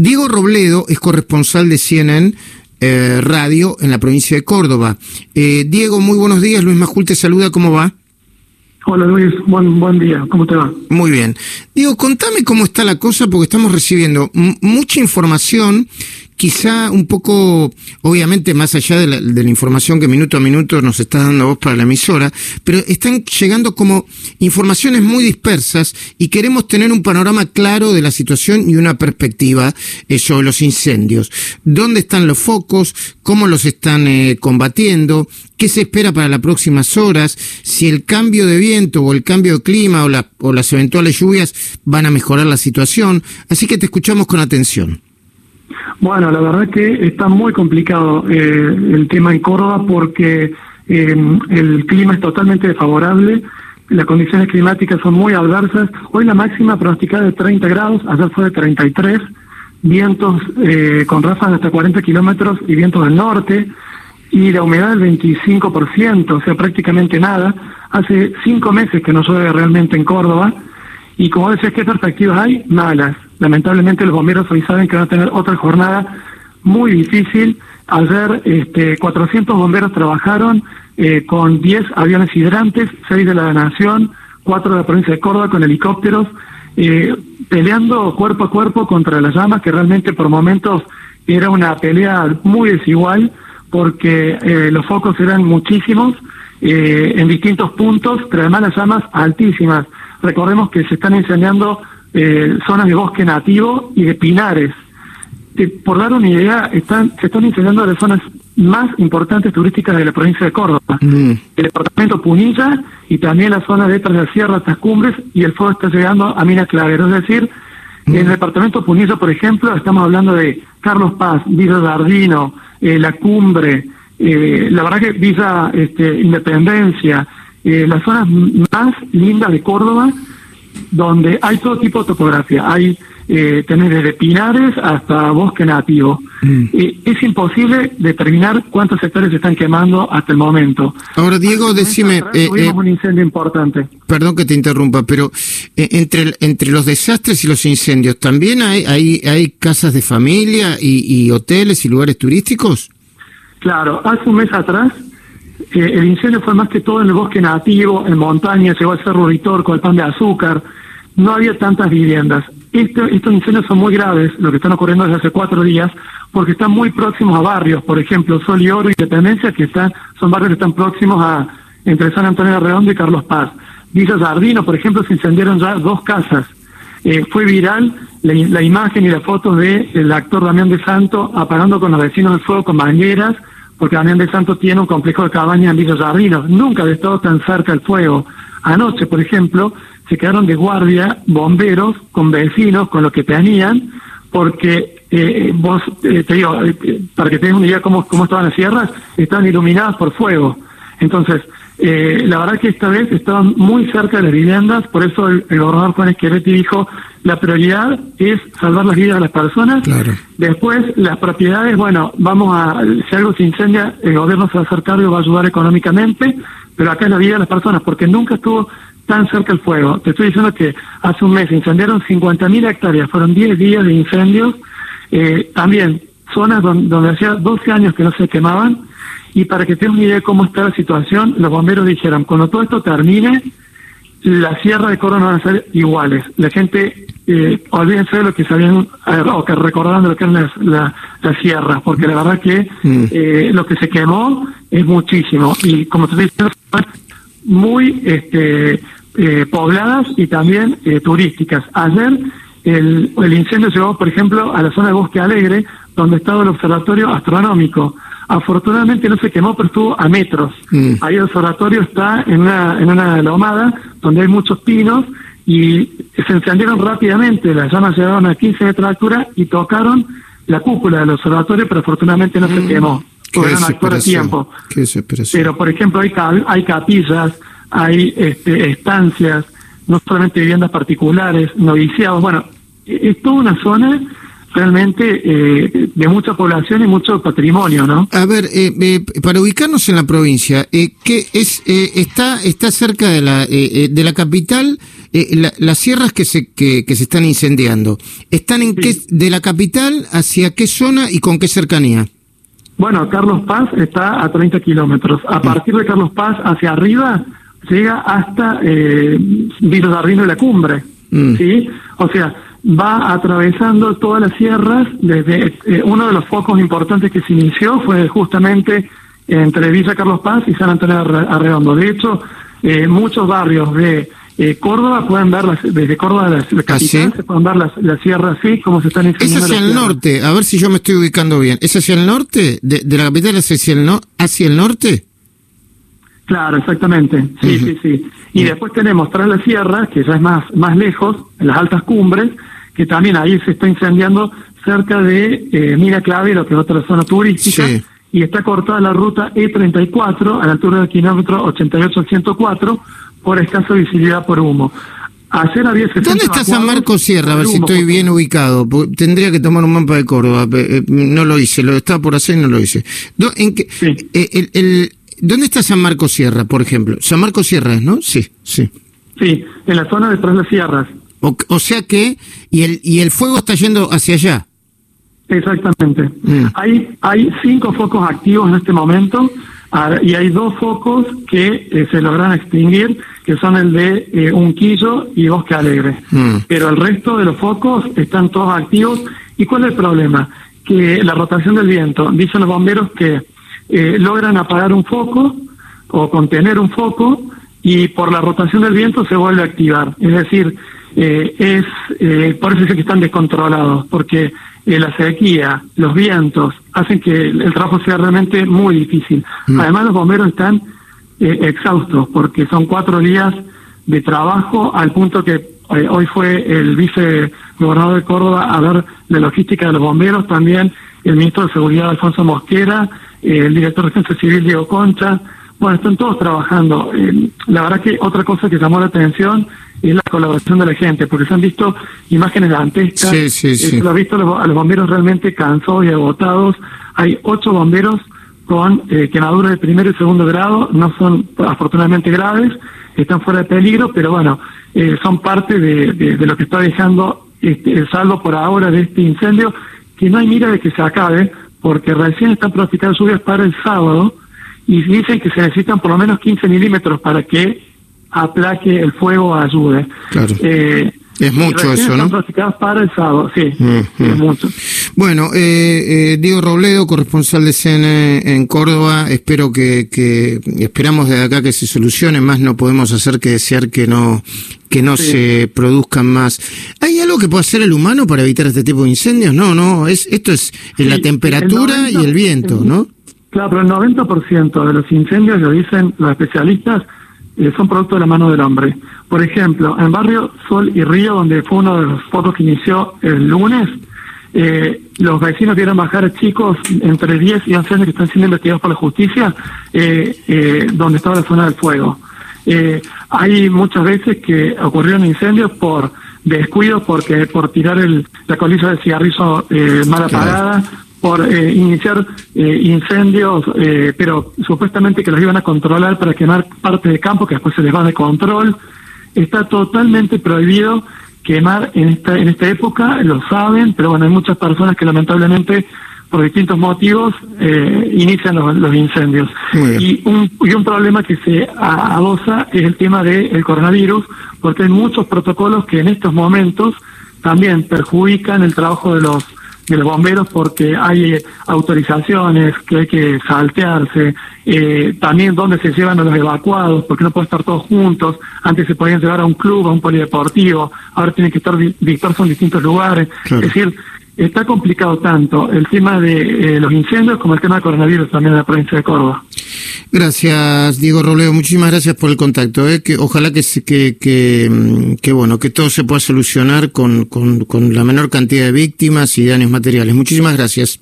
Diego Robledo es corresponsal de CNN eh, Radio en la provincia de Córdoba. Eh, Diego, muy buenos días. Luis Majul te saluda. ¿Cómo va? Hola Luis, buen, buen día. ¿Cómo te va? Muy bien. Diego, contame cómo está la cosa porque estamos recibiendo mucha información quizá un poco, obviamente más allá de la, información que minuto a minuto nos está dando vos para la emisora, pero están llegando como informaciones muy dispersas y queremos tener un panorama claro de la situación y una perspectiva eh, sobre los incendios. ¿Dónde están los focos? ¿Cómo los están eh, combatiendo? ¿Qué se espera para las próximas horas? Si el cambio de viento o el cambio de clima o, o las eventuales lluvias van a mejorar la situación. Así que te escuchamos con atención. Bueno, la verdad que está muy complicado eh, el tema en Córdoba porque eh, el clima es totalmente desfavorable, las condiciones climáticas son muy adversas. Hoy la máxima pronosticada de 30 grados, ayer fue de 33, vientos eh, con ráfagas de hasta 40 kilómetros y vientos del norte, y la humedad del 25%, o sea, prácticamente nada. Hace cinco meses que no llueve realmente en Córdoba, y como decías, ¿qué perspectivas hay? Malas. Lamentablemente los bomberos hoy saben que van a tener otra jornada muy difícil. Ayer este, 400 bomberos trabajaron eh, con 10 aviones hidrantes, 6 de la Nación, 4 de la provincia de Córdoba con helicópteros, eh, peleando cuerpo a cuerpo contra las llamas, que realmente por momentos era una pelea muy desigual, porque eh, los focos eran muchísimos en distintos puntos, pero además las llamas altísimas. Recordemos que se están incendiando eh, zonas de bosque nativo y de pinares. por dar una idea, están, se están incendiando las zonas más importantes turísticas de la provincia de Córdoba. Mm. El departamento Punilla y también la zona detrás de la sierra, estas cumbres, y el fuego está llegando a Minas Clavero. Es decir, mm. en el departamento Punilla, por ejemplo, estamos hablando de Carlos Paz, Villa Dardino, eh, La Cumbre, eh, la verdad que Villa este, Independencia, eh, las zonas más lindas de Córdoba, donde hay todo tipo de topografía. Hay eh, tener desde pinares hasta bosque nativo. Mm. es imposible determinar cuántos sectores se están quemando hasta el momento. Ahora, Diego, decime... Eh, tuvimos un incendio importante. Perdón que te interrumpa, pero entre, entre los desastres y los incendios, ¿también hay, hay, hay casas de familia y, y hoteles y lugares turísticos? Claro, hace un mes atrás el incendio fue más que todo en el bosque nativo, en montañas, llegó al Cerro con el pan de azúcar, no había tantas viviendas. estos incendios son muy graves, lo que están ocurriendo desde hace cuatro días, porque están muy próximos a barrios, por ejemplo, Sol y Oro y Independencia, que están, son barrios que están próximos a entre San Antonio de Redondo y Carlos Paz. Villa Jardino, por ejemplo, se incendiaron ya dos casas. Eh, fue viral la, imagen y la foto del actor Damián de Santo apagando con los vecinos del fuego con mangueras porque Damián de Santo tiene un complejo de cabañas en Villa Jardino. Nunca había estado tan cerca el fuego. Anoche, por ejemplo, se quedaron de guardia bomberos con vecinos, con lo que tenían, porque eh, vos, eh, te digo, eh, para que tengas una idea cómo, cómo estaban las sierras, estaban iluminadas por fuego. Entonces, eh, la verdad que esta vez estaban muy cerca de las viviendas, por eso el, gobernador Juan Esquereti dijo, la prioridad es salvar las vidas de las personas. Después, las propiedades, bueno, vamos a, si algo se incendia, el gobierno se va a hacer cargo y va a ayudar económicamente, pero acá es la vida de las personas, porque nunca estuvo tan cerca el fuego. Te estoy diciendo que hace un mes incendiaron 50.000 hectáreas, fueron 10 días de incendios, eh, también zonas donde, donde hacía 12 años que no se quemaban, y para que tengan una idea de cómo está la situación, los bomberos dijeron, cuando todo esto termine, la sierra de Córdoba van a ser iguales. La gente, eh, olvídense de lo que sabían, eh, o que recordaban de lo que eran las, la, sierras, porque la verdad que mm. eh, lo que se quemó es muchísimo. Y como te diciendo, muy este, eh, pobladas y también turísticas. Ayer el, el incendio llegó, por ejemplo, a la zona de Bosque Alegre, donde estaba el observatorio astronómico. Afortunadamente no se quemó, pero estuvo a metros. Mm. Ahí el observatorio está en una, en una lomada donde hay muchos pinos y se encendieron rápidamente. Las llamas llegaron a 15 metros de altura y tocaron la cúpula del observatorio, pero afortunadamente no se mm. quemó. Pudieron actuar a tiempo. pero, por ejemplo, hay, hay capillas, hay este, estancias, no solamente viviendas particulares, noviciados. Bueno, es toda una zona realmente eh, de mucha población y mucho patrimonio, ¿no? A ver, eh, eh, para ubicarnos en la provincia, eh, ¿qué es está está cerca de la de la capital eh, las sierras que se, que, se están incendiando, ¿están en qué, de la capital hacia qué zona y con qué cercanía? Bueno, Carlos Paz está a 30 kilómetros. A partir de Carlos Paz hacia arriba llega hasta eh, Villa y la cumbre. Mm. ¿sí? O sea, va atravesando todas las sierras. Desde eh, uno de los focos importantes que se inició fue justamente entre Villa Carlos Paz y San Antonio Arredondo. De hecho, eh, muchos barrios de eh, Córdoba pueden ver desde Córdoba la, la ¿Ah, capital se pueden ver las, las sierras así como se están Es hacia el norte, a ver si yo me estoy ubicando bien. ¿Es hacia el norte? ¿De, la capital hacia el, no, hacia el norte? Claro, exactamente. Sí, sí, sí. Y después tenemos tras las sierras, que ya es más, más lejos, en las altas cumbres, que también ahí se está incendiando cerca de eh, Mira Clavero, que es otra zona turística, y está cortada la ruta E34 a la altura del kilómetro 88-104 por escasa visibilidad por humo. Ayer había ¿Dónde está San Marcos Sierra? A ver si estoy bien ubicado. Tendría que tomar un mapa de Córdoba. Eh, no lo hice, lo estaba por hacer y no lo hice. ¿En qué, eh, el, ¿Dónde está San Marcos Sierra, por ejemplo? San Marcos Sierra, ¿no? Sí, sí. Sí, en la zona de las sierras. O, sea que, y el, y el fuego está yendo hacia allá. Exactamente. Mm. Hay, hay cinco focos activos en este momento y hay dos focos que eh, se logran extinguir, que son el de eh, Unquillo y Bosque Alegre. Mm. Pero el resto de los focos están todos activos. ¿Y cuál es el problema? Que la rotación del viento, dicen los bomberos que eh, logran apagar un foco o contener un foco y por la rotación del viento se vuelve a activar. Es decir, eh, es eh, por eso es que están descontrolados, porque eh, la sequía, los vientos, hacen que el, trabajo sea realmente muy difícil. Mm. Además, los bomberos están exhaustos, porque son cuatro días de trabajo, al punto que hoy fue el vicegobernador de Córdoba a ver la logística de los bomberos, también el ministro de Seguridad Alfonso Mosquera, el director de Defensa Civil Diego Concha, bueno, están todos trabajando. la verdad que otra cosa que llamó la atención es la colaboración de la gente, porque se han visto imágenes dantescas, sí, sí, sí. se lo ha visto a los, bomberos realmente cansados y agotados. Hay ocho bomberos con eh, quemaduras de primer y segundo grado, no son afortunadamente graves, están fuera de peligro, pero bueno, eh, son parte de, de, lo que está dejando este, el saldo por ahora de este incendio, que no hay mira de que se acabe, porque recién están pronosticando lluvias para el sábado y dicen que se necesitan por lo menos 15 milímetros para que aplaque el fuego ayude. Claro. Eh, es mucho eso, ¿no? para el sábado, sí, mm, es mm. mucho. Bueno, eh, eh, Diego Robledo, corresponsal de CN en Córdoba, espero que, que, esperamos desde acá que se solucione, más no podemos hacer que desear que no que no se produzcan más. ¿Hay algo que pueda hacer el humano para evitar este tipo de incendios? No, no, es esto es la temperatura y el viento, ¿no? Claro, pero el 90% de los incendios, lo dicen los especialistas, eh, son producto de la mano del hombre. Por ejemplo, en Barrio Sol y Río, donde fue uno de los focos que inició el lunes, eh, los vecinos vieron bajar chicos entre 10 y 11 años que están siendo investigados por la justicia, eh, donde estaba la zona del fuego. hay muchas veces que ocurrieron incendios por descuido, porque por tirar el, la colilla de cigarrillo mal apagada, por eh, iniciar eh, incendios, eh, pero supuestamente que los iban a controlar para quemar parte de campo que después se les va de control. Está totalmente prohibido quemar en esta en esta época, lo saben, pero bueno, hay muchas personas que lamentablemente por distintos motivos inician los, incendios. Y un, y un problema que se adosa es el tema del coronavirus, porque hay muchos protocolos que en estos momentos también perjudican el trabajo de los de los bomberos porque hay eh, autorizaciones que hay que saltearse, eh, también dónde se llevan a los evacuados, porque no pueden estar todos juntos, antes se podían llevar a un club, a un polideportivo, ahora tienen que estar dispersos en distintos lugares, es decir, está complicado tanto el tema de eh, los incendios como el tema del coronavirus también en la provincia de Córdoba. Gracias, Diego Robledo. Muchísimas gracias por el contacto. ¿eh? Ojalá que, que, que, mm, que, bueno que todo se pueda solucionar con, con, con la menor cantidad de víctimas y daños materiales. Muchísimas gracias.